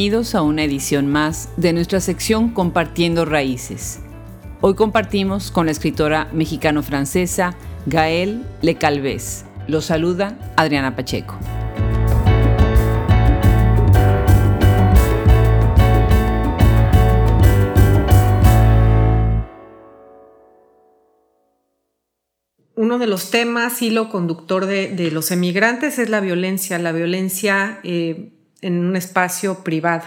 Bienvenidos a una edición más de nuestra sección Compartiendo Raíces. Hoy compartimos con la escritora mexicano-francesa Gael Le Calvez. Lo saluda Adriana Pacheco. uno de los temas, hilo conductor de, los emigrantes es la violencia, la violencia eh, en un espacio privado,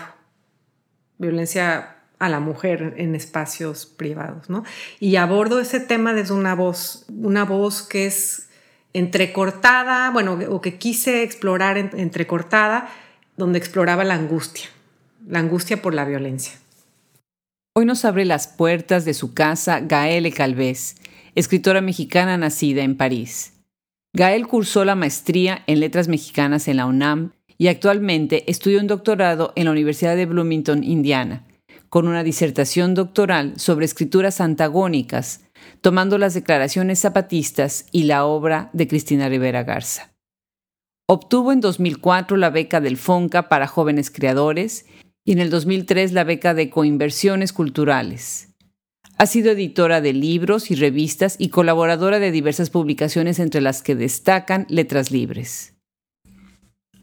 violencia a la mujer en espacios privados, ¿no? Y abordo ese tema desde una voz, una voz que es entrecortada, bueno, o que quise explorar entrecortada, donde exploraba la angustia, la angustia por la violencia. Hoy nos abre las puertas de su casa Gaele Calvez, escritora mexicana nacida en París. Gael cursó la maestría en letras mexicanas en la UNAM y actualmente estudia un doctorado en la Universidad de Bloomington, Indiana, con una disertación doctoral sobre escrituras antagónicas, tomando las declaraciones zapatistas y la obra de Cristina Rivera Garza. Obtuvo en 2004 la beca del FONCA para jóvenes creadores y en el 2003 la beca de coinversiones culturales. Ha sido editora de libros y revistas y colaboradora de diversas publicaciones entre las que destacan Letras Libres.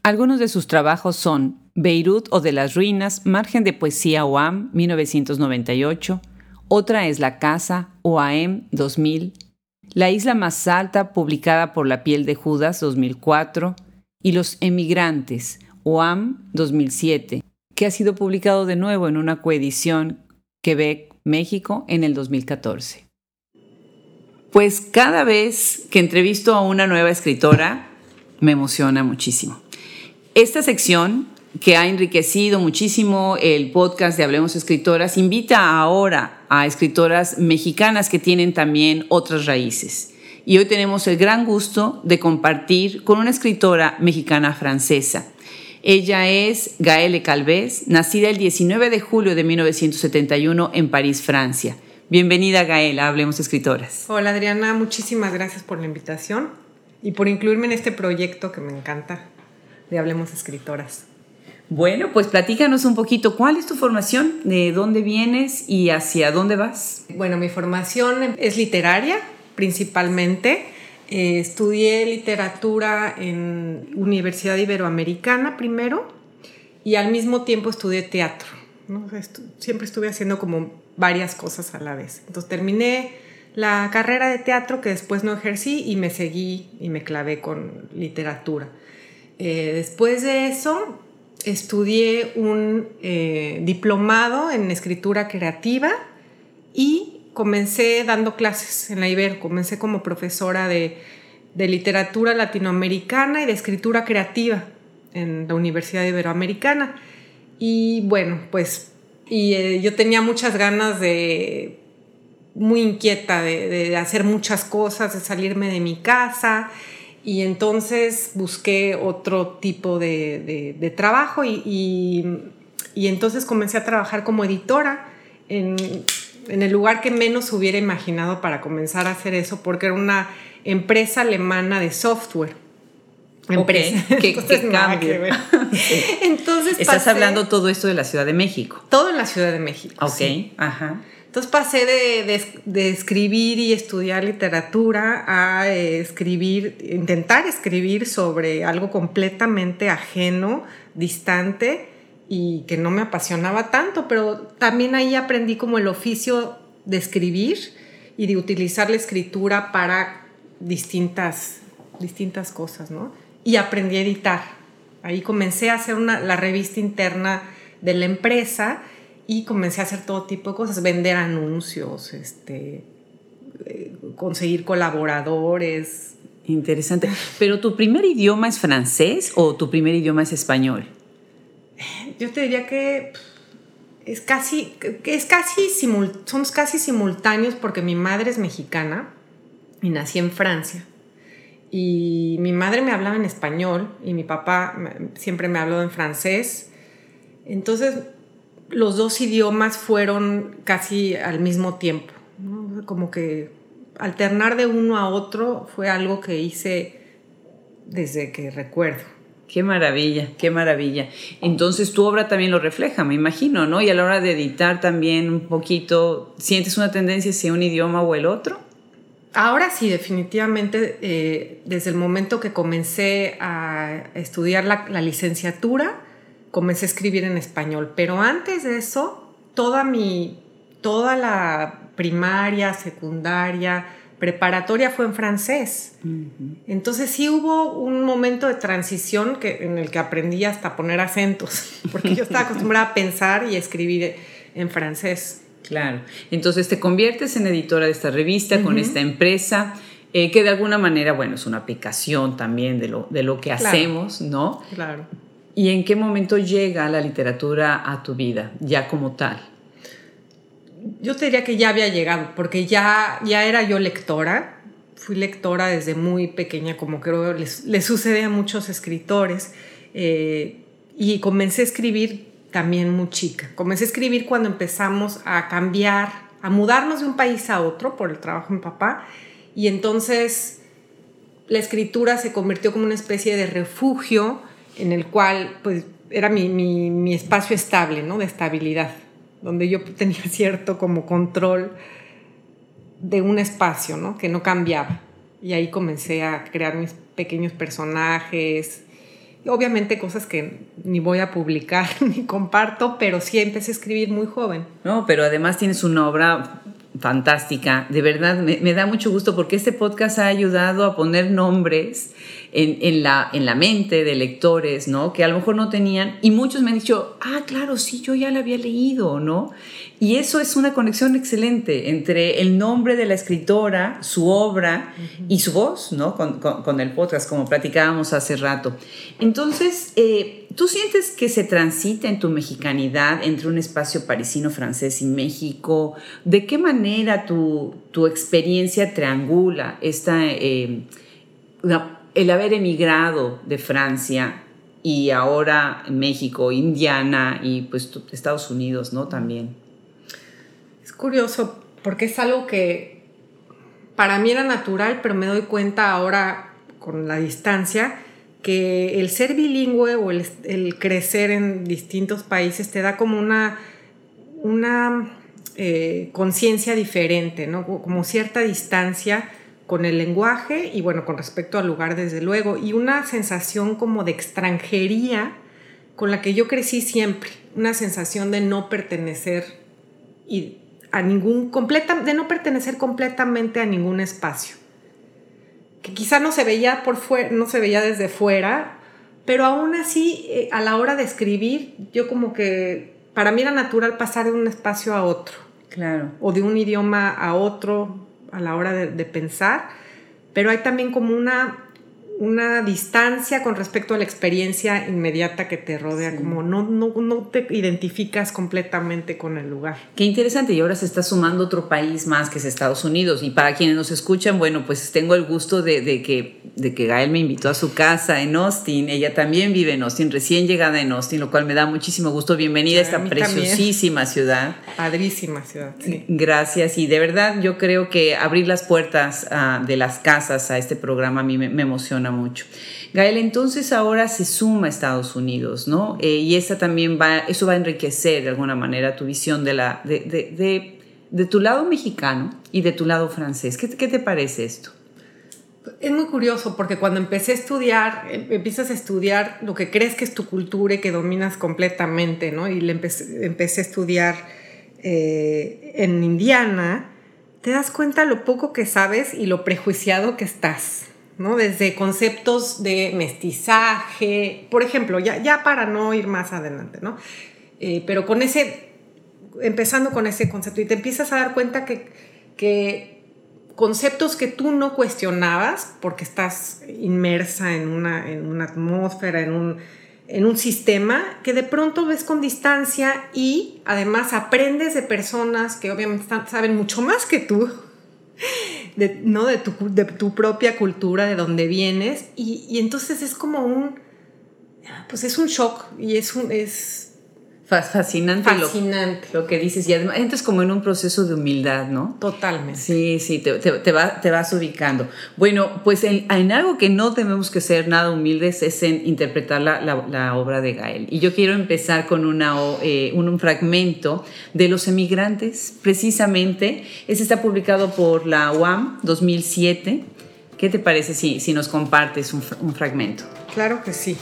Algunos de sus trabajos son Beirut o de las Ruinas, Margen de Poesía OAM 1998, otra es La Casa OAM 2000, La Isla Más Alta publicada por La Piel de Judas 2004 y Los Emigrantes OAM 2007, que ha sido publicado de nuevo en una coedición Quebec México en el 2014. Pues cada vez que entrevisto a una nueva escritora, me emociona muchísimo. Esta sección, que ha enriquecido muchísimo el podcast de Hablemos Escritoras, invita ahora a escritoras mexicanas que tienen también otras raíces. Y hoy tenemos el gran gusto de compartir con una escritora mexicana francesa, ella es Gaele Calvez, nacida el 19 de julio de 1971 en París, Francia. Bienvenida Gaela, Hablemos Escritoras. Hola Adriana, muchísimas gracias por la invitación y por incluirme en este proyecto que me encanta de Hablemos Escritoras. Bueno, pues platícanos un poquito, ¿cuál es tu formación? ¿De dónde vienes y hacia dónde vas? Bueno, mi formación es literaria principalmente. Eh, estudié literatura en Universidad Iberoamericana primero y al mismo tiempo estudié teatro. siempre estuve haciendo como varias cosas a la vez. Entonces terminé la carrera de teatro que después no ejercí y me seguí y me clavé con literatura. Eh, después de eso estudié un eh, diplomado en escritura creativa y comencé dando clases en la Ibero, comencé como profesora de, literatura latinoamericana y de escritura creativa en la Universidad Iberoamericana. Y bueno, pues y, eh, yo tenía muchas ganas de, muy inquieta de, hacer muchas cosas, de salirme de mi casa. Y entonces busqué otro tipo de, trabajo y, y entonces comencé a trabajar como editora en en el lugar que menos hubiera imaginado para comenzar a hacer eso, porque era una empresa alemana de software. Empresa. ¿Qué, cambio? Entonces Estás hablando todo esto de la Ciudad de México. Todo en la Ciudad de México. Ok, ajá. Entonces pasé de, escribir y estudiar literatura a eh, escribir, intentar escribir sobre algo completamente ajeno, distante, y que no me apasionaba tanto, pero también ahí aprendí como el oficio de escribir y de utilizar la escritura para distintas, distintas cosas, ¿no? Y aprendí a editar. Ahí comencé a hacer una, la revista interna de la empresa y comencé a hacer todo tipo de cosas, vender anuncios, este, eh, conseguir colaboradores. Interesante. ¿Pero tu primer idioma es francés o tu primer idioma es español? yo te diría que es casi, que es casi somos casi simultáneos porque mi madre es mexicana y nací en Francia. Y mi madre me hablaba en español y mi papá siempre me habló en francés. Entonces, los dos idiomas fueron casi al mismo tiempo. Como que alternar de uno a otro fue algo que hice desde que recuerdo. Qué maravilla, qué maravilla. Entonces tu obra también lo refleja, me imagino, ¿no? Y a la hora de editar también un poquito, ¿sientes una tendencia hacia un idioma o el otro? Ahora sí, definitivamente, eh, desde el momento que comencé a estudiar la, la, licenciatura, comencé a escribir en español. Pero antes de eso, toda mi, toda la primaria, secundaria, preparatoria fue en francés. Entonces sí hubo un momento de transición que, en el que aprendí hasta a poner acentos, porque yo estaba acostumbrada a pensar y escribir en francés. Claro. Entonces te conviertes en editora de esta revista con esta empresa. Eh, que de alguna manera, bueno, es una aplicación también de lo, de lo que hacemos, ¿no? Claro. ¿Y en qué momento llega la literatura a tu vida, ya como tal? yo te diría que ya había llegado, porque ya, ya era yo lectora. Fui lectora desde muy pequeña, como creo le sucede a muchos escritores. Eh, y comencé a escribir también muy chica. Comencé a escribir cuando empezamos a cambiar, a mudarnos de un país a otro por el trabajo mi papá. Y entonces la escritura se convirtió como una especie de refugio en el cual pues, era mi, mi, mi espacio estable, ¿no? de estabilidad donde yo tenía cierto como control de un espacio, ¿no? Que no cambiaba. Y ahí comencé a crear mis pequeños personajes. Obviamente cosas que ni voy a publicar ni comparto, pero sí empecé a escribir muy joven. No, pero además tienes una obra fantástica. De verdad, me, me da mucho gusto porque este podcast ha ayudado a poner nombres en, la, en la mente de lectores, ¿no? Que a lo mejor no tenían, y muchos me han dicho, ah, claro, sí, yo ya la había leído, ¿no? Y eso es una conexión excelente entre el nombre de la escritora, su obra y su voz, ¿no? Con, el podcast, como platicábamos hace rato. Entonces, eh, ¿tú sientes que se transita en tu mexicanidad entre un espacio parisino, francés y México? ¿De qué manera tu, tu experiencia triangula esta... Eh, el haber emigrado de Francia y ahora México, Indiana y pues Estados Unidos, ¿no? También. Es curioso porque es algo que para mí era natural, pero me doy cuenta ahora con la distancia que el ser bilingüe o el, crecer en distintos países te da como una, una eh, conciencia diferente, ¿no? Como cierta distancia con el lenguaje y bueno, con respecto al lugar desde luego, y una sensación como de extranjería con la que yo crecí siempre, una sensación de no pertenecer y a ningún completa, de no pertenecer completamente a ningún espacio. Que quizá no se veía por fuera, no se veía desde fuera, pero aún así eh, a la hora de escribir, yo como que para mí era natural pasar de un espacio a otro. Claro. O de un idioma a otro, a la hora de, pensar, pero hay también como una una distancia con respecto a la experiencia inmediata que te rodea, como no, no, no, te identificas completamente con el lugar. Qué interesante, y ahora se está sumando otro país más que es Estados Unidos. Y para quienes nos escuchan, bueno, pues tengo el gusto de, de que, de que Gael me invitó a su casa en Austin. Ella también vive en Austin, recién llegada en Austin, lo cual me da muchísimo gusto. Bienvenida a esta preciosísima ciudad. Padrísima ciudad, sí. Gracias, y de verdad yo creo que abrir las puertas uh, de las casas a este programa a mí me, me emociona mucho. Gael, entonces ahora se suma a Estados Unidos, ¿no? Eh, y esa también va, eso va a enriquecer de alguna manera tu visión de, la, de, de, tu lado mexicano y de tu lado francés. ¿Qué, ¿Qué, te parece esto? Es muy curioso porque cuando empecé a estudiar, em, empiezas a estudiar lo que crees que es tu cultura y que dominas completamente, ¿no? Y le empecé, empecé a estudiar eh, en Indiana, te das cuenta lo poco que sabes y lo prejuiciado que estás. Desde conceptos de mestizaje, por ejemplo, ya, ya para no ir más adelante, ¿no? Eh, pero con ese, empezando con ese concepto y te empiezas a dar cuenta que, que conceptos que tú no cuestionabas porque estás inmersa en una, en una atmósfera, en un, en un sistema que de pronto ves con distancia y además aprendes de personas que obviamente saben mucho más que tú de, ¿no? de, tu, de tu propia cultura, de donde vienes, y, y, entonces es como un, pues es un shock y es, un, es fascinante, fascinante. Lo, que dices. Y además entras como en un proceso de humildad, ¿no? Totalmente. Sí, sí, te, te, vas ubicando. Bueno, pues en, algo que no tenemos que ser nada humildes es en interpretar la, la, obra de Gael. Y yo quiero empezar con una, eh, un, fragmento de Los emigrantes, precisamente. Ese está publicado por la UAM 2007. ¿Qué te parece si, si nos compartes un, un fragmento? Claro que sí.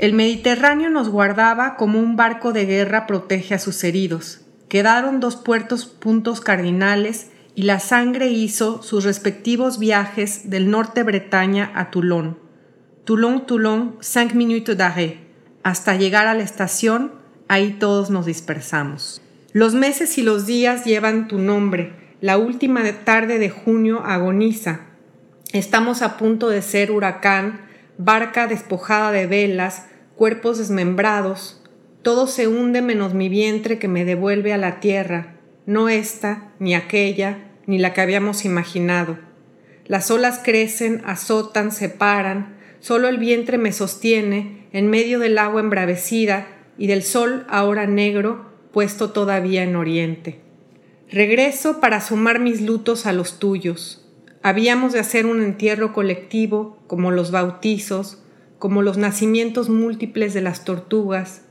El Mediterráneo nos guardaba como un barco de guerra protege a sus heridos. Quedaron dos puertos puntos cardinales y la sangre hizo sus respectivos viajes del norte Bretaña a Toulon. Toulon, Toulon, cinq minutes d'arrêt. Hasta llegar a la estación, ahí todos nos dispersamos. Los meses y los días llevan tu nombre. La última tarde de junio agoniza. Estamos a punto de ser huracán, barca despojada de velas, cuerpos desmembrados, todo se hunde menos mi vientre que me devuelve a la tierra, no esta, ni aquella, ni la que habíamos imaginado. Las olas crecen, azotan, separan, solo el vientre me sostiene en medio del agua embravecida y del sol ahora negro, puesto todavía en oriente. Regreso para sumar mis lutos a los tuyos. Habíamos de hacer un entierro colectivo, como los bautizos, como los nacimientos múltiples de las tortugas,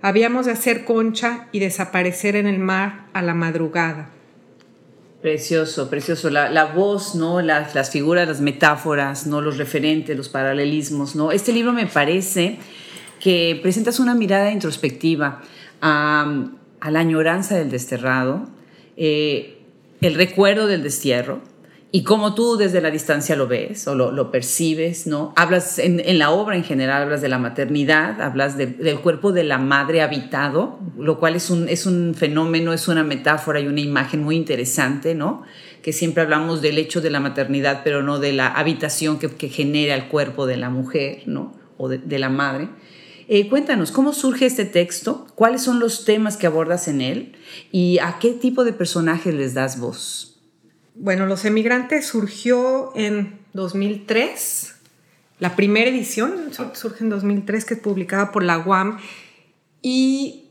habíamos de hacer concha y desaparecer en el mar a la madrugada. Precioso, precioso. La, voz, ¿no? Las, las, figuras, las metáforas, ¿no? Los referentes, los paralelismos, ¿no? Este libro me parece que presentas una mirada introspectiva a, la añoranza del desterrado, eh, el recuerdo del destierro, y cómo tú desde la distancia lo ves o lo, percibes, ¿no? Hablas en, la obra en general, hablas de la maternidad, hablas del cuerpo de la madre habitado, lo cual es un, es un fenómeno, es una metáfora y una imagen muy interesante, ¿no? Que siempre hablamos del hecho de la maternidad, pero no de la habitación que, genera el cuerpo de la mujer, ¿no? O de, la madre. Eh, cuéntanos, ¿cómo surge este texto? ¿Cuáles son los temas que abordas en él? ¿Y a qué tipo de personajes les das voz? Bueno, Los Emigrantes surgió en 2003. La primera edición surge en 2003, que es publicada por la UAM. Y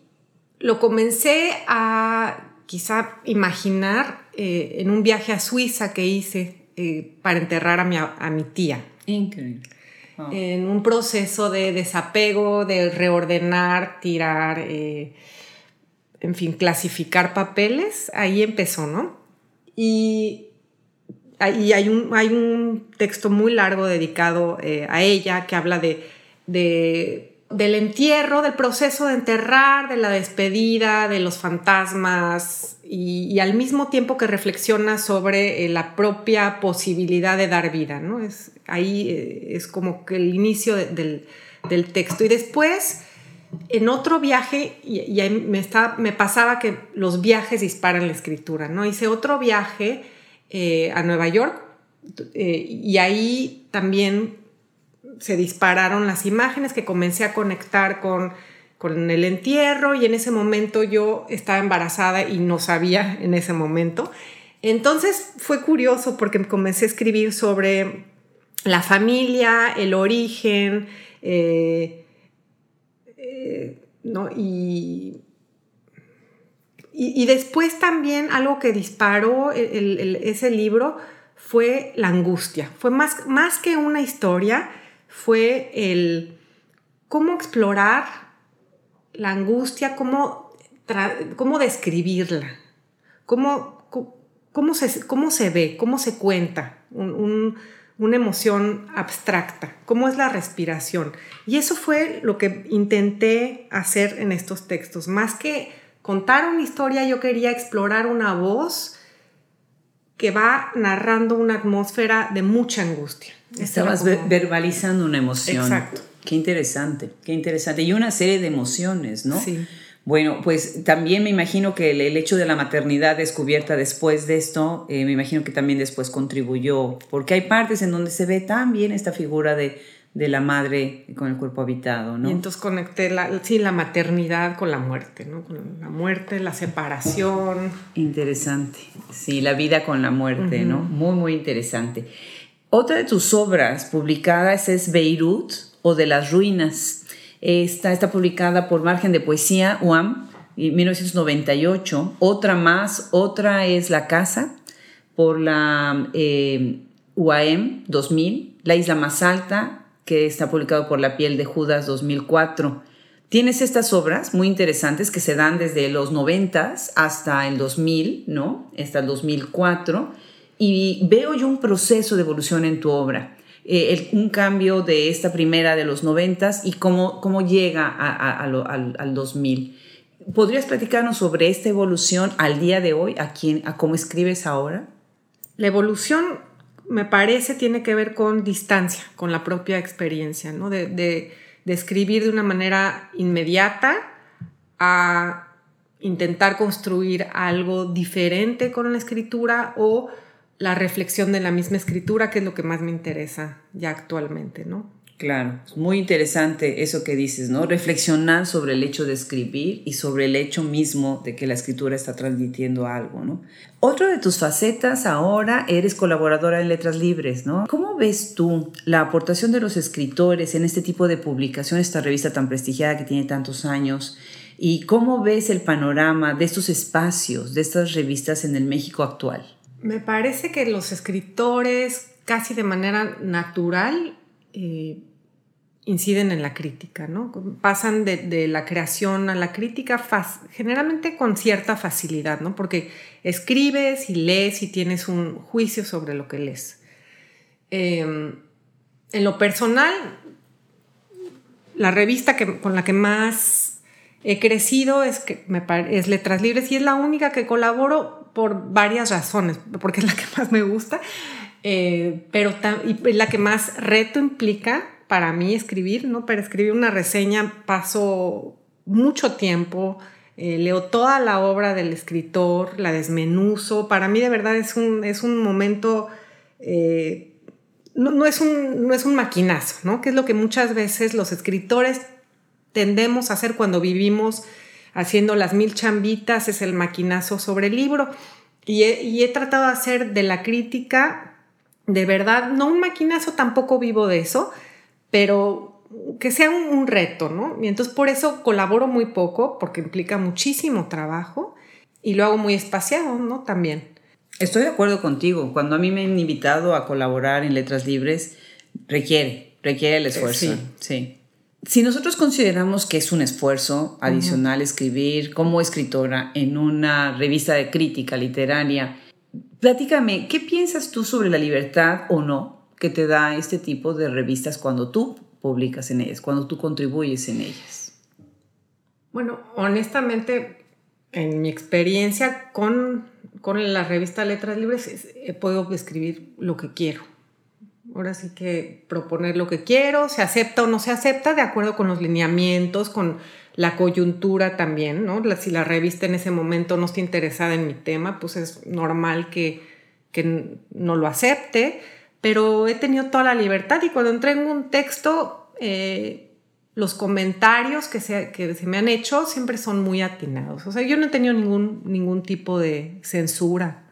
lo comencé a quizá imaginar eh, en un viaje a Suiza que hice eh, para enterrar a mi, a mi tía. Increíble. En un proceso de desapego, de reordenar, tirar, eh, en fin, clasificar papeles. Ahí empezó, ¿no? Y, hay, un, hay un texto muy largo dedicado eh, a ella que habla de, del entierro, del proceso de enterrar, de la despedida, de los fantasmas y, al mismo tiempo que reflexiona sobre eh, la propia posibilidad de dar vida. ¿no? Es, ahí eh, es como que el inicio del, del texto. Y después en otro viaje, y, me, me, pasaba que los viajes disparan la escritura, ¿no? Hice otro viaje eh, a Nueva York eh, y ahí también se dispararon las imágenes que comencé a conectar con, con el entierro y en ese momento yo estaba embarazada y no sabía en ese momento. Entonces fue curioso porque comencé a escribir sobre la familia, el origen, eh, ¿no? Y, y, después también algo que disparó ese libro fue la angustia. Fue más, más que una historia, fue el cómo explorar la angustia, cómo, cómo describirla, cómo, cómo, se, cómo se ve, cómo se cuenta un una emoción abstracta, cómo es la respiración. Y eso fue lo que intenté hacer en estos textos. Más que contar una historia, yo quería explorar una voz que va narrando una atmósfera de mucha angustia. Estabas verbalizando una emoción. Exacto. Qué interesante, qué interesante. Y una serie de emociones, ¿no? Sí. Bueno, pues también me imagino que el, hecho de la maternidad descubierta después de esto, eh, me imagino que también después contribuyó, porque hay partes en donde se ve tan bien esta figura de, de la madre con el cuerpo habitado, ¿no? Y entonces conecté la, sí, la maternidad con la muerte, ¿no? Con la muerte, la separación. Interesante. Sí, la vida con la muerte, ¿no? Muy, muy interesante. Otra de tus obras publicadas es Beirut o de las ruinas. Esta está publicada por Margen de Poesía, UAM, en 1998. Otra más, otra es La Casa, por la eh, UAM 2000. La Isla Más Alta, que está publicado por La piel de Judas 2004. Tienes estas obras muy interesantes que se dan desde los 90 hasta el 2000, ¿no? Hasta el 2004. Y veo yo un proceso de evolución en tu obra. Eh, un cambio de esta primera de los 90 y cómo, cómo llega al, al 2000. ¿Podrías platicarnos sobre esta evolución al día de hoy, a, quién, a cómo escribes ahora? La evolución me parece tiene que ver con distancia, con la propia experiencia, ¿no? De, de, escribir de una manera inmediata a intentar construir algo diferente con la escritura o la reflexión de la misma escritura, que es lo que más me interesa ya actualmente, ¿no? Claro, muy interesante eso que dices, ¿no? Reflexionar sobre el hecho de escribir y sobre el hecho mismo de que la escritura está transmitiendo algo, ¿no? Otra de tus facetas ahora eres colaboradora en Letras Libres, ¿no? ¿Cómo ves tú la aportación de los escritores en este tipo de publicación, esta revista tan prestigiada que tiene tantos años? ¿Y cómo ves el panorama de estos espacios, de estas revistas en el México actual? Me parece que los escritores casi de manera natural eh, inciden en la crítica, ¿no? Pasan de, la creación a la crítica generalmente con cierta facilidad, ¿no? Porque escribes y lees y tienes un juicio sobre lo que lees. Em, en lo personal, la revista que, con la que más he crecido es, que me, es Letras Libres y es la única que colaboro por varias razones, porque es la que más me gusta, eh, pero y la que más reto implica para mí escribir, ¿no? Para escribir una reseña paso mucho tiempo, eh, leo toda la obra del escritor, la desmenuzo. Para mí de verdad es un, es un momento, eh, no, es un, no es un maquinazo, ¿no? Que es lo que muchas veces los escritores tendemos a hacer cuando vivimos haciendo las mil chambitas, es el maquinazo sobre el libro. Y he, y he tratado de hacer de la crítica, de verdad, no un maquinazo, tampoco vivo de eso, pero que sea un, reto, ¿no? Y entonces por eso colaboro muy poco, porque implica muchísimo trabajo y lo hago muy espaciado, ¿no? También. Estoy de acuerdo contigo. Cuando a mí me han invitado a colaborar en Letras Libres, requiere, requiere el esfuerzo. Sí. Si nosotros consideramos que es un esfuerzo adicional escribir como escritora en una revista de crítica literaria, platícame, ¿qué piensas tú sobre la libertad o no que te da este tipo de revistas cuando tú publicas en ellas, cuando tú contribuyes en ellas? Bueno, honestamente, en mi experiencia con, con la revista Letras Libres, puedo escribir lo que quiero. Ahora sí que proponer lo que quiero, se acepta o no se acepta, de acuerdo con los lineamientos, con la coyuntura también, ¿no? Si la revista en ese momento no está interesada en mi tema, pues es normal que, que no lo acepte pero he tenido toda la libertad y cuando entrego un texto, eh, los comentarios que se, que se me han hecho siempre son muy atinados. O sea, yo no he tenido ningún, ningún tipo de censura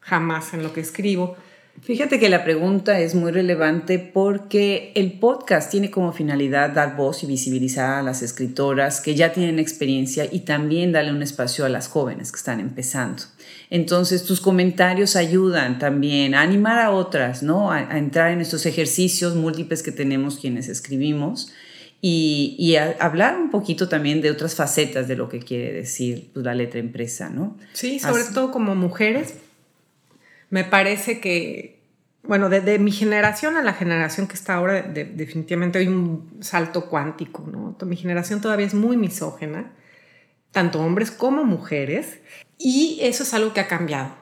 jamás en lo que escribo. Fíjate que la pregunta es muy relevante porque el podcast tiene como finalidad dar voz y visibilizar a las escritoras que ya tienen experiencia y también darle un espacio a las jóvenes que están empezando. Entonces tus comentarios ayudan también a animar a otras, ¿no? A, entrar en estos ejercicios múltiples que tenemos quienes escribimos y, a hablar un poquito también de otras facetas de lo que quiere decir pues, la letra impresa, ¿no? Sí, sobre todo como mujeres. Me parece que, bueno, de, mi generación a la generación que está ahora, definitivamente hay un salto cuántico, ¿no? Mi generación todavía es muy misógena, tanto hombres como mujeres. Y eso es algo que ha cambiado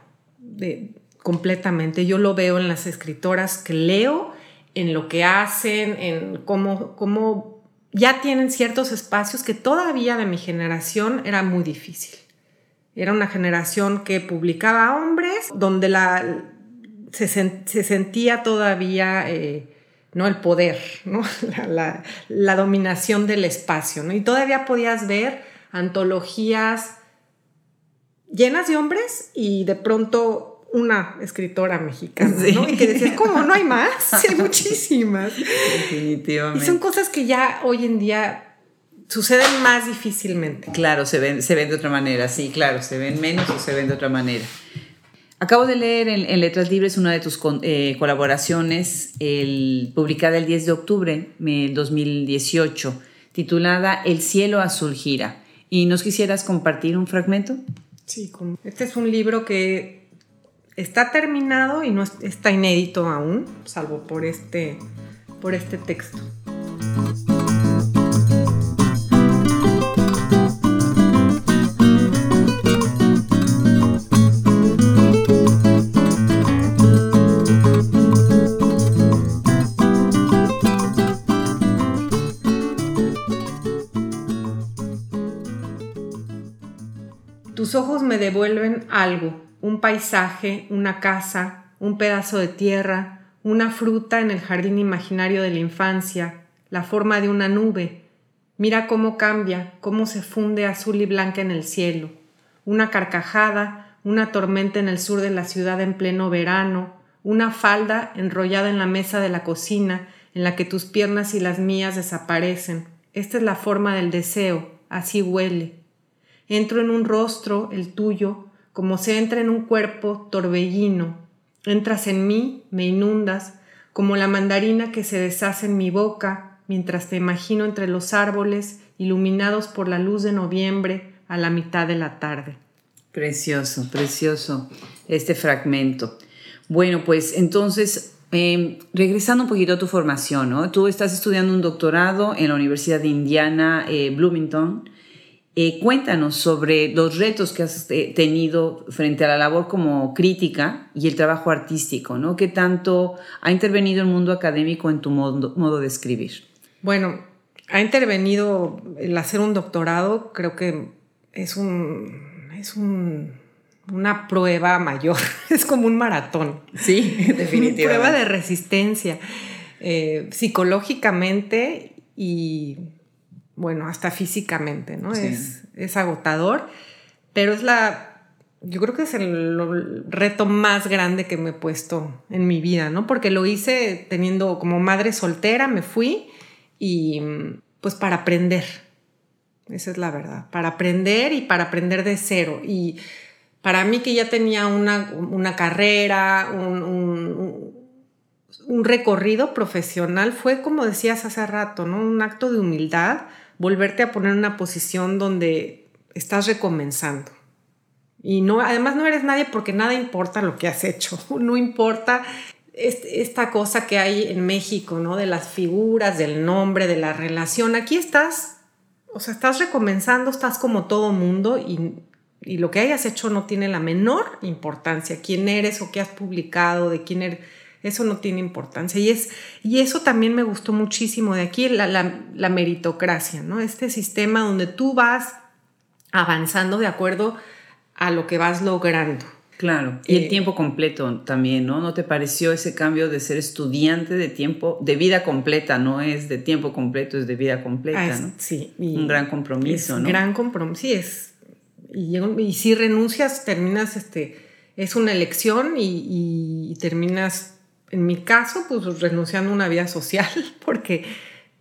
completamente. Yo lo veo en las escritoras que leo, en lo que hacen, en cómo, cómo ya tienen ciertos espacios que todavía de mi generación era muy difícil. Era una generación que publicaba hombres, donde la, se, sentía todavía eh, ¿no? El poder, ¿no? La, dominación del espacio, ¿no? Y todavía podías ver antologías llenas de hombres y de pronto una escritora mexicana, ¿no? Y que decías, ¿cómo? ¿No hay más? Sí, hay muchísimas. Definitivamente. Y son cosas que ya hoy en día suceden más difícilmente. Claro, se ven, se ven de otra manera, sí, claro, se ven menos o se ven de otra manera. Acabo de leer en, Letras Libres una de tus eh, colaboraciones, el, publicada el 10 de octubre del 2018, titulada El cielo azul gira. ¿Y nos quisieras compartir un fragmento? Sí, este es un libro que está terminado y no está inédito aún, salvo por este, por este texto. Tus ojos me devuelven algo, un paisaje, una casa, un pedazo de tierra, una fruta en el jardín imaginario de la infancia, la forma de una nube. Mira cómo cambia, cómo se funde azul y blanca en el cielo. Una carcajada, una tormenta en el sur de la ciudad en pleno verano, una falda enrollada en la mesa de la cocina en la que tus piernas y las mías desaparecen. Esta es la forma del deseo, así huele. Entro en un rostro, el tuyo, como se entra en un cuerpo torbellino. Entras en mí, me inundas, como la mandarina que se deshace en mi boca mientras te imagino entre los árboles iluminados por la luz de noviembre a la mitad de la tarde. Precioso, precioso este fragmento. Bueno, pues entonces, em, regresando un poquito a tu formación, ¿no? Tú estás estudiando un doctorado en la Universidad de Indiana, eh, Bloomington, eh, cuéntanos sobre los retos que has eh, tenido frente a la labor como crítica y el trabajo artístico, ¿no? ¿Qué tanto ha intervenido el mundo académico en tu modo, de escribir? Bueno, ha intervenido el hacer un doctorado, creo que es un, es una prueba mayor, es como un maratón. Sí, definitivamente. prueba de resistencia eh, psicológicamente y bueno, hasta físicamente, ¿no? Es, es agotador, pero es la, yo creo que es el, reto más grande que me he puesto en mi vida, ¿no? Porque lo hice teniendo como madre soltera, me fui y pues para aprender, esa es la verdad, para aprender y para aprender de cero. Y para mí que ya tenía una, una carrera, un, un, un recorrido profesional, fue como decías hace rato, ¿no? Un acto de humildad volverte a poner en una posición donde estás recomenzando. Y no, además no eres nadie porque nada importa lo que has hecho, no importa esta cosa que hay en México, ¿no? De las figuras, del nombre, de la relación. Aquí estás, o sea, estás recomenzando, estás como todo mundo y, y lo que hayas hecho no tiene la menor importancia. Quién eres o qué has publicado, de quién eres eso no tiene importancia. Y, es, y eso también me gustó muchísimo de aquí, la, la, meritocracia, ¿no? Este sistema donde tú vas avanzando de acuerdo a lo que vas logrando. Claro, y el eh, tiempo completo también, ¿no? ¿No te pareció ese cambio de ser estudiante de tiempo, de vida completa, no es de tiempo completo, es de vida completa, ah, ¿no? Sí. Un gran compromiso, es ¿no? Gran compromiso, sí, es. Y, y, si renuncias, terminas, este, es una elección y, y terminas en mi caso, pues renunciando a una vida social, porque,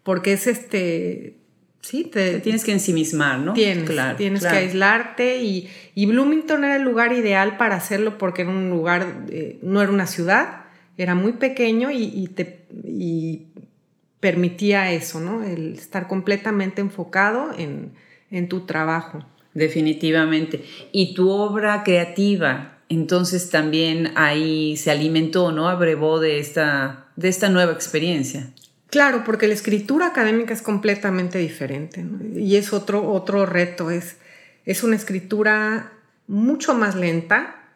porque es este, sí, te, tienes que ensimismar, ¿no? Tienes, tienes que aislarte y, y, Bloomington era el lugar ideal para hacerlo porque era un lugar, eh, no era una ciudad, era muy pequeño y, y te, y permitía eso, ¿no? El estar completamente enfocado en, en tu trabajo. Definitivamente. Y tu obra creativa, entonces también ahí se alimentó, ¿no? Abrevó de esta, de esta nueva experiencia. Claro, porque la escritura académica es completamente diferente y es otro, otro reto, es, es una escritura mucho más lenta,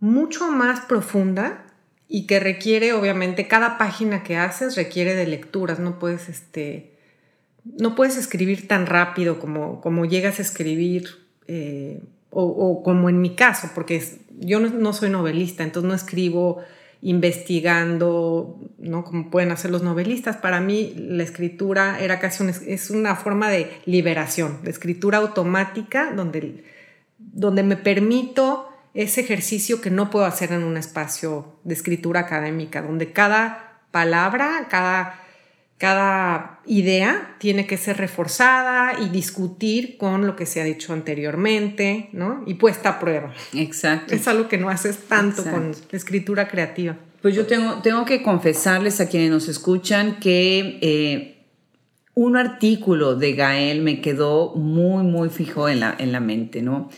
mucho más profunda y que requiere, obviamente, cada página que haces requiere de lecturas, no puedes, este, no puedes escribir tan rápido como, como llegas a escribir eh, o, como en mi caso, porque yo no, soy novelista, entonces no escribo investigando, ¿no? Como pueden hacer los novelistas. Para mí la escritura era casi es una forma de liberación, de escritura automática, donde, donde me permito ese ejercicio que no puedo hacer en un espacio de escritura académica, donde cada palabra, cada cada idea tiene que ser reforzada y discutir con lo que se ha dicho anteriormente, ¿no? Y puesta a prueba. Exacto. Es algo que no haces tanto con la escritura creativa. Pues yo tengo, tengo que confesarles a quienes nos escuchan que eh, un artículo de Gael me quedó muy, muy fijo en la, en la mente, ¿no?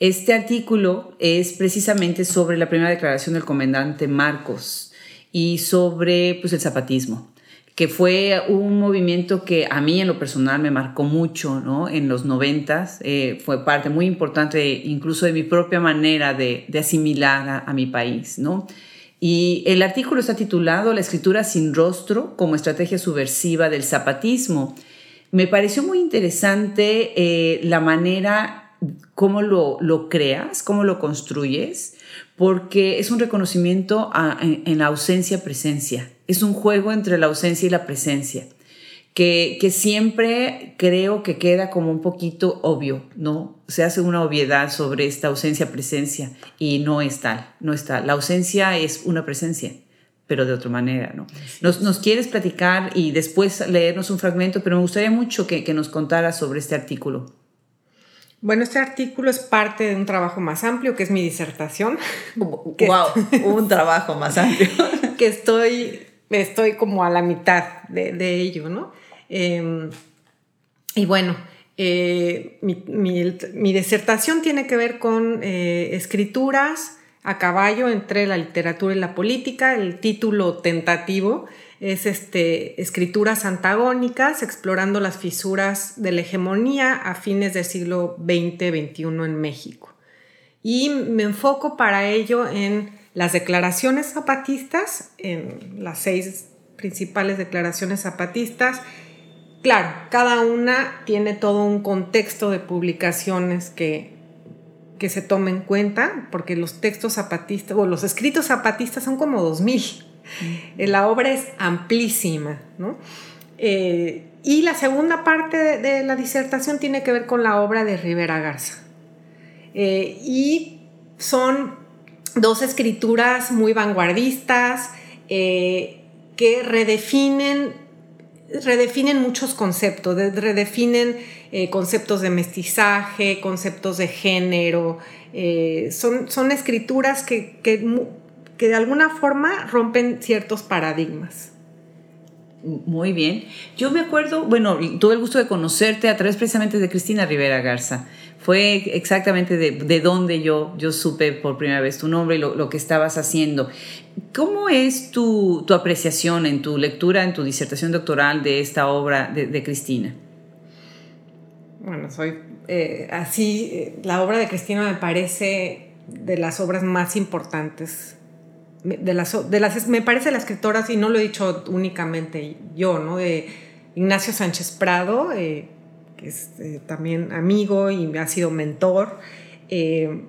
Este artículo es precisamente sobre la primera declaración del comandante Marcos y sobre pues, el zapatismo que fue un movimiento que a mí en lo personal me marcó mucho, ¿no? En los noventas, eh, fue parte muy importante incluso de mi propia manera de, asimilar a, mi país, ¿no? Y el artículo está titulado La escritura sin rostro como estrategia subversiva del zapatismo. Me pareció muy interesante eh, la manera, cómo lo, lo creas, cómo lo construyes, porque es un reconocimiento en, la ausencia-presencia. Es un juego entre la ausencia y la presencia, que, que, siempre creo que queda como un poquito obvio, ¿no? Se hace una obviedad sobre esta ausencia-presencia y no es tal, no está. La ausencia es una presencia, pero de otra manera, ¿no? Nos, nos, quieres platicar y después leernos un fragmento, pero me gustaría mucho que, que nos contaras sobre este artículo. Bueno, este artículo es parte de un trabajo más amplio, que es mi disertación. ¡Wow! un trabajo más amplio. que estoy, estoy como a la mitad de, ello, ¿no? Em, y bueno, eh, mi, disertación tiene que ver con eh, escrituras a caballo entre la literatura y la política, el título tentativo es este, escrituras antagónicas explorando las fisuras de la hegemonía a fines del siglo XX-XXI en México. Y me enfoco para ello en las declaraciones zapatistas, en las seis principales declaraciones zapatistas. Claro, cada una tiene todo un contexto de publicaciones que, que se tome en cuenta, porque los textos zapatistas o los escritos zapatistas son como 2000 eh, la obra es amplísima, ¿no? Eh, y la segunda parte de, la disertación tiene que ver con la obra de Rivera Garza. Eh, y son dos escrituras muy vanguardistas que redefinen, redefinen muchos conceptos, redefinen conceptos de mestizaje, conceptos de género. son, son escrituras que, que que de alguna forma rompen ciertos paradigmas. Muy bien. Yo me acuerdo, bueno, tuve el gusto de conocerte a través precisamente de Cristina Rivera Garza. Fue exactamente de, de donde yo, yo supe por primera vez tu nombre y lo, que estabas haciendo. ¿Cómo es tu, tu, apreciación en tu lectura, en tu disertación doctoral de esta obra de, Cristina? Bueno, soy eh, así, eh, la obra de Cristina me parece de las obras más importantes de las, de las, me parece la escritora, y no lo he dicho únicamente yo, ¿no? De Ignacio Sánchez Prado, eh, que es eh, también amigo y ha sido mentor, eh,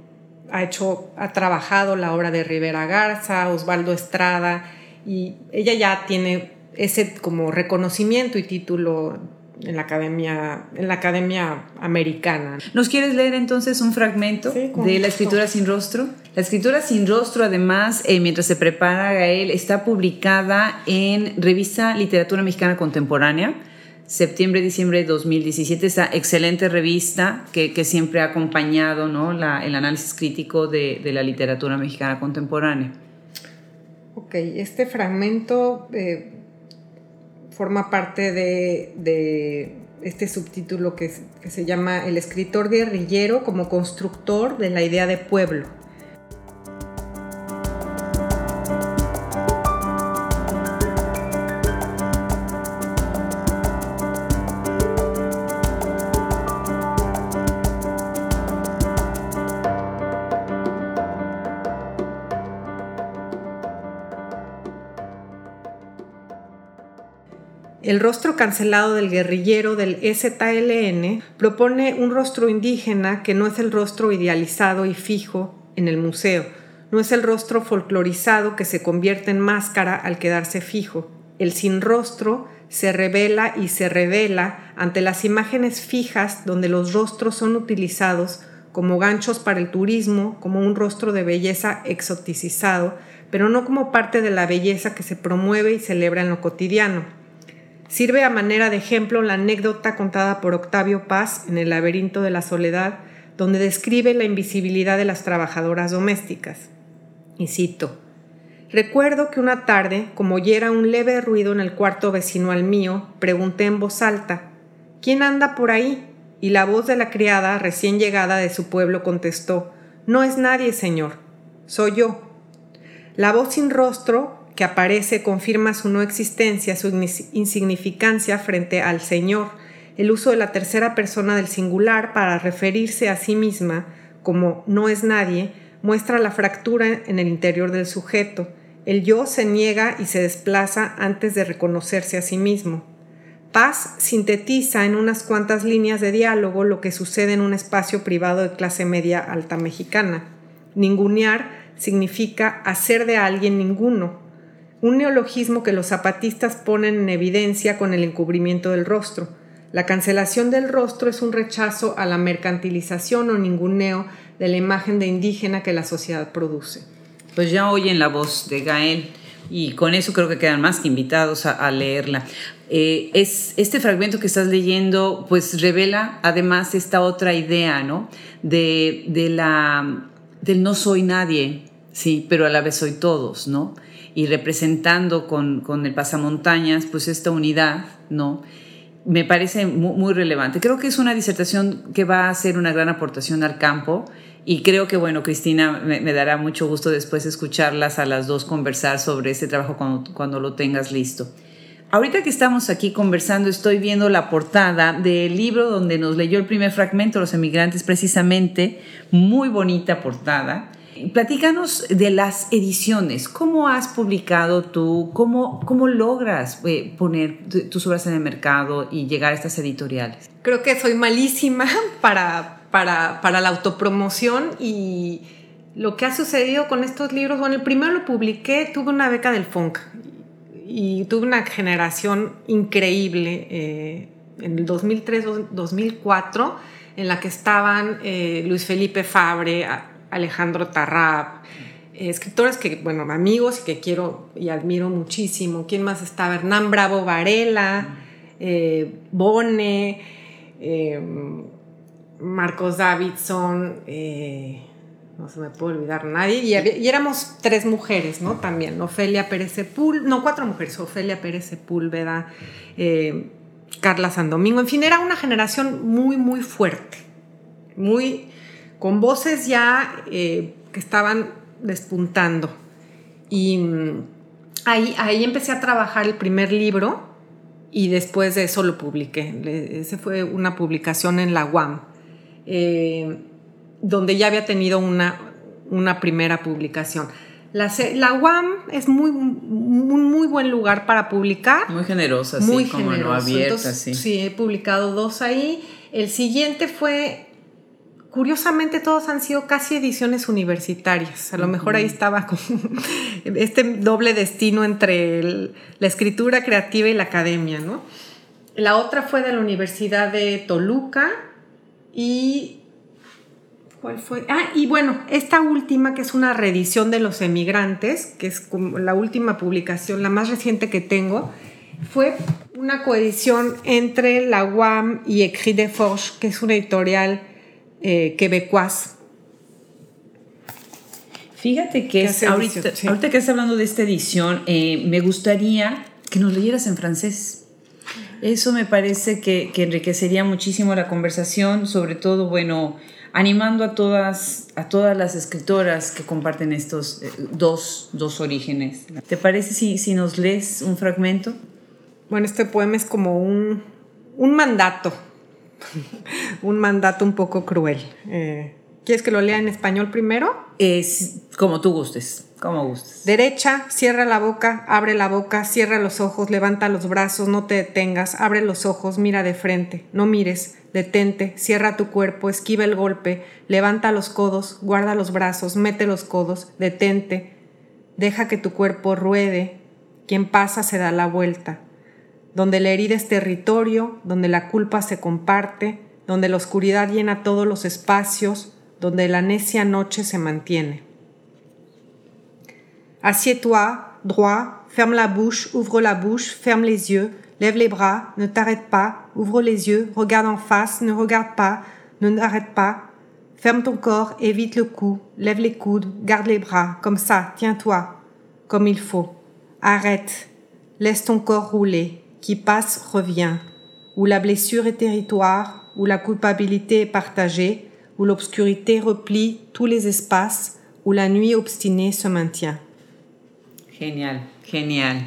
ha hecho, ha trabajado la obra de Rivera Garza, Osvaldo Estrada, y ella ya tiene ese como reconocimiento y título en la academia, en la academia americana. ¿Nos quieres leer entonces un fragmento de la escritura sin rostro? La escritura sin rostro, además, eh, mientras se prepara Gael, está publicada en Revista Literatura Mexicana Contemporánea, septiembre-diciembre de 2017, esa excelente revista que, siempre ha acompañado ¿no? el análisis crítico de, la literatura mexicana contemporánea. Ok, este fragmento eh, forma parte de, este subtítulo que se llama El escritor guerrillero como constructor de la idea de pueblo. El rostro cancelado del guerrillero del EZLN propone un rostro indígena que no es el rostro idealizado y fijo en el museo. no es el rostro folclorizado que se convierte en máscara al quedarse fijo. El sin rostro se revela y se revela ante las imágenes fijas donde los rostros son utilizados como ganchos para el turismo, como un rostro de belleza exoticizado, pero no como parte de la belleza que se promueve y celebra en lo cotidiano. Sirve a manera de ejemplo la anécdota contada por Octavio Paz en El laberinto de la soledad, donde describe la invisibilidad de las trabajadoras domésticas. Y cito, Recuerdo que una tarde, como oyera un leve ruido en el cuarto vecino al mío, pregunté en voz alta, ¿quién anda por ahí? Y la voz de la criada recién llegada de su pueblo contestó, No es nadie, señor, soy yo. La voz sin rostro que aparece confirma su no existencia, su insignificancia frente al Señor, el uso de la tercera persona del singular para referirse a sí misma como no es nadie, muestra la fractura en el interior del sujeto. El yo se niega y se desplaza antes de reconocerse a sí mismo. Paz sintetiza en unas cuantas líneas de diálogo lo que sucede en un espacio privado de clase media alta mexicana. Ningunear significa hacer de alguien ninguno, un neologismo que los zapatistas ponen en evidencia con el encubrimiento del rostro. La cancelación del rostro es un rechazo a la mercantilización o ninguneo de la imagen de indígena que la sociedad produce. Pues ya oyen la voz de Gael y con eso creo que quedan más que invitados a, leerla. Eh, es, este fragmento que estás leyendo pues revela además esta otra idea, ¿no? De, de la, del no soy nadie, sí, pero a la vez soy todos, ¿no? Y representando con, con el pasamontañas pues esta unidad, ¿no? me parece muy, relevante. Creo que es una disertación que va a hacer una gran aportación al campo y creo que, bueno, Cristina, me, dará mucho gusto después escucharlas a las dos conversar sobre este trabajo cuando, cuando lo tengas listo. Ahorita que estamos aquí conversando, estoy viendo la portada del libro donde nos leyó el primer fragmento, Los emigrantes, precisamente, muy bonita portada. Platícanos de las ediciones. ¿Cómo has publicado tú? ¿Cómo, cómo logras eh, poner tus obras en el mercado y llegar a estas editoriales? Creo que soy malísima para, para, para la autopromoción y lo que ha sucedido con estos libros, bueno, el primero lo publiqué, tuve una beca del FONC y tuve una generación increíble eh, en el 2003-2004 en la que estaban eh, Luis Felipe Fabre, Alejandro Tarrap, eh, escritores que, bueno, amigos que quiero y admiro muchísimo. ¿Quién más estaba? Hernán Bravo Varela, eh, Bone, eh, Marcos Davidson, no se me puede olvidar nadie. Y, éramos tres mujeres, ¿no? También, Ofelia Pérez Sepúlveda, no, cuatro mujeres, Ofelia Pérez Sepúlveda, Carla Sandomingo, en fin, era una generación muy, muy fuerte, muy con voces ya eh, que estaban despuntando. Y mm, ahí, ahí empecé a trabajar el primer libro y después de eso lo publiqué. Ese fue una publicación en la UAM, eh, donde ya había tenido una, una primera publicación. La, la, UAM es muy, muy, muy, buen lugar para publicar. Muy generosa, muy sí, como abierta, sí. Sí, he publicado dos ahí. El siguiente fue curiosamente todos han sido casi ediciones universitarias. A lo mejor ahí estaba con este doble destino entre la escritura creativa y la academia, ¿no? La otra fue de la Universidad de Toluca y ¿Cuál fue? Ah, y bueno, esta última, que es una reedición de Los Emigrantes, que es como la última publicación, la más reciente que tengo, fue una coedición entre la UAM y Écrit de Forge, que es una editorial eh, Fíjate que ahorita, ahorita, que estás hablando de esta edición, eh, me gustaría que nos leyeras en francés. Eso me parece que, enriquecería muchísimo la conversación, sobre todo, bueno, animando a todas, a todas las escritoras que comparten estos eh, dos, dos, orígenes. ¿Te parece si, si nos lees un fragmento? Bueno, este poema es como un, un mandato un mandato un poco cruel. Eh, ¿Quieres que lo lea en español primero? Es como tú gustes. Como gustes. Derecha, cierra la boca, abre la boca, cierra los ojos, levanta los brazos, no te detengas, abre los ojos, mira de frente, no mires, detente, cierra tu cuerpo, esquiva el golpe, levanta los codos, guarda los brazos, mete los codos, detente, deja que tu cuerpo ruede, quien pasa se da la vuelta. Donde la herida es territorio, donde la culpa se comparte, donde la oscuridad llena todos los espacios, donde la necia noche se mantiene. Assieds-toi, droit, ferme la bouche, ouvre la bouche, ferme les yeux, lève les bras, ne t'arrête pas, ouvre les yeux, regarde en face, ne regarde pas, ne n'arrête pas. Ferme ton corps, évite le cou, lève les coudes, garde les bras, comme ça, tiens-toi, comme il faut. Arrête, laisse ton corps rouler, qui passe, revient, où la blessure est territoire, où la culpabilité est partagée, où l'obscurité replie tous les espaces, où la nuit obstinée se maintient. Genial, genial.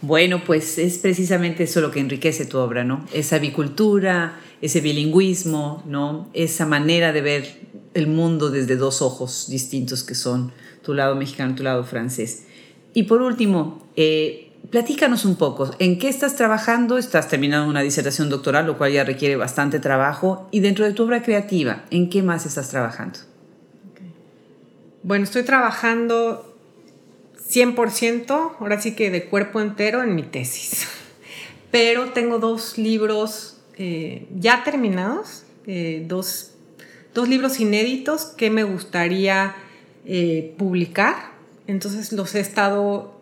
Bueno, pues es precisamente eso lo que enriquece tu obra, ¿no? Esa bicultura, ese bilingüismo, ¿no? Esa manera de ver el mundo desde dos ojos distintos que son tu lado mexicano, tu lado francés. Y por último, eh, platícanos un poco, ¿en qué estás trabajando? Estás terminando una disertación doctoral, lo cual ya requiere bastante trabajo. Y dentro de tu obra creativa, ¿en qué más estás trabajando? Bueno, estoy trabajando 100%, ahora sí que de cuerpo entero en mi tesis. Pero tengo dos libros eh, ya terminados, eh, dos, libros inéditos que me gustaría eh, publicar. Entonces los he estado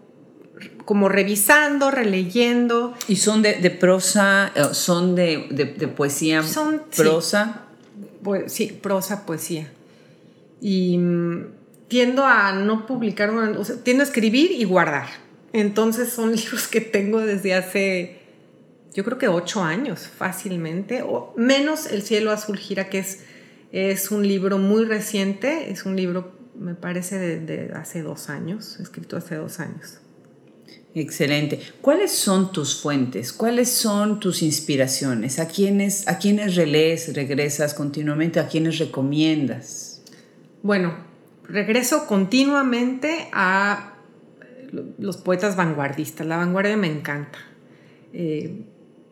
como revisando, releyendo. ¿Y son de, prosa, son de, poesía, son, prosa? sí, prosa, poesía. Y mm, tiendo a no publicar, o sea, tiendo a escribir y guardar. Entonces son libros que tengo desde hace, yo creo que ocho años fácilmente, o menos El cielo azul gira, que es, es un libro muy reciente, es un libro, me parece, de, hace dos años, escrito hace dos años. Excelente. ¿Cuáles son tus fuentes? ¿Cuáles son tus inspiraciones? ¿A quiénes, a quiénes relees, regresas continuamente? ¿A quiénes recomiendas? Bueno, regreso continuamente a los poetas vanguardistas. La vanguardia me encanta. Eh,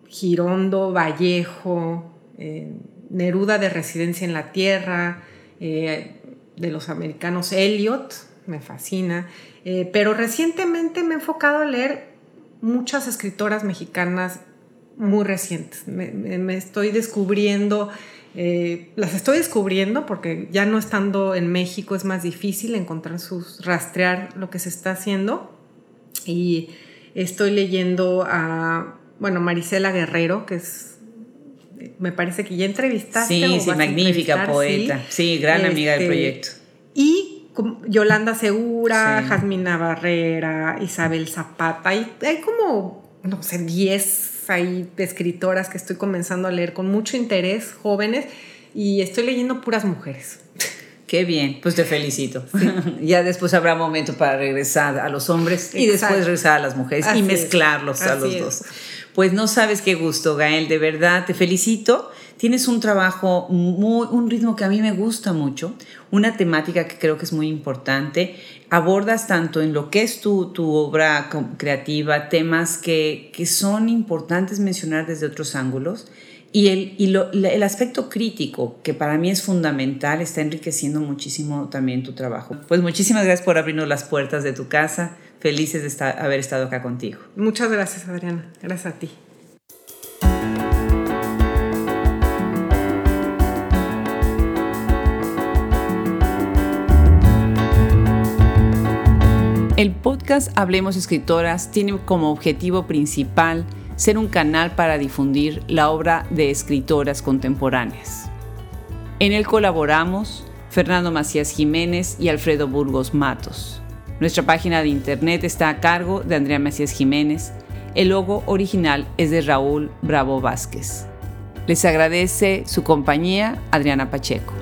Girondo, Vallejo, eh, Neruda de Residencia en la Tierra, eh, de los americanos Eliot, me fascina. Pero recientemente me he enfocado a leer muchas escritoras mexicanas muy recientes. me estoy descubriendo eh, las estoy descubriendo porque ya no estando en México es más difícil encontrar sus, rastrear lo que se está haciendo. Y estoy leyendo a, bueno, Marisela Guerrero, que es, me parece que ya entrevistaste. Sí, sí, magnífica poeta. Sí, gran amiga del este, proyecto. Y Yolanda Segura, Jasmina Barrera, Isabel Zapata, y hay como, no sé, 10 hay escritoras que estoy comenzando a leer con mucho interés, jóvenes, y estoy leyendo puras mujeres. Qué bien, pues te felicito. ya después habrá momento para regresar a los hombres y después regresar a las mujeres y mezclarlos a los dos. Pues no sabes qué gusto, Gael, de verdad, te felicito. Tienes un trabajo, muy, un ritmo que a mí me gusta mucho, una temática que creo que es muy importante. Abordas tanto en lo que es tu, tu obra creativa temas que, que, son importantes mencionar desde otros ángulos. Y, el, y lo, el aspecto crítico, que para mí es fundamental, está enriqueciendo muchísimo también tu trabajo. Pues muchísimas gracias por abrirnos las puertas de tu casa. Felices de estar, haber estado acá contigo. Muchas gracias, Adriana. Gracias a ti. El podcast Hablemos Escritoras tiene como objetivo principal ser un canal para difundir la obra de escritoras contemporáneas. En él colaboramos Fernando Macías Jiménez y Alfredo Burgos Matos. Nuestra página de internet está a cargo de Andrea Macías Jiménez. El logo original es de Raúl Bravo Vázquez. Les agradece su compañía Adriana Pacheco.